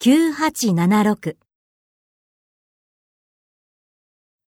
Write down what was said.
9876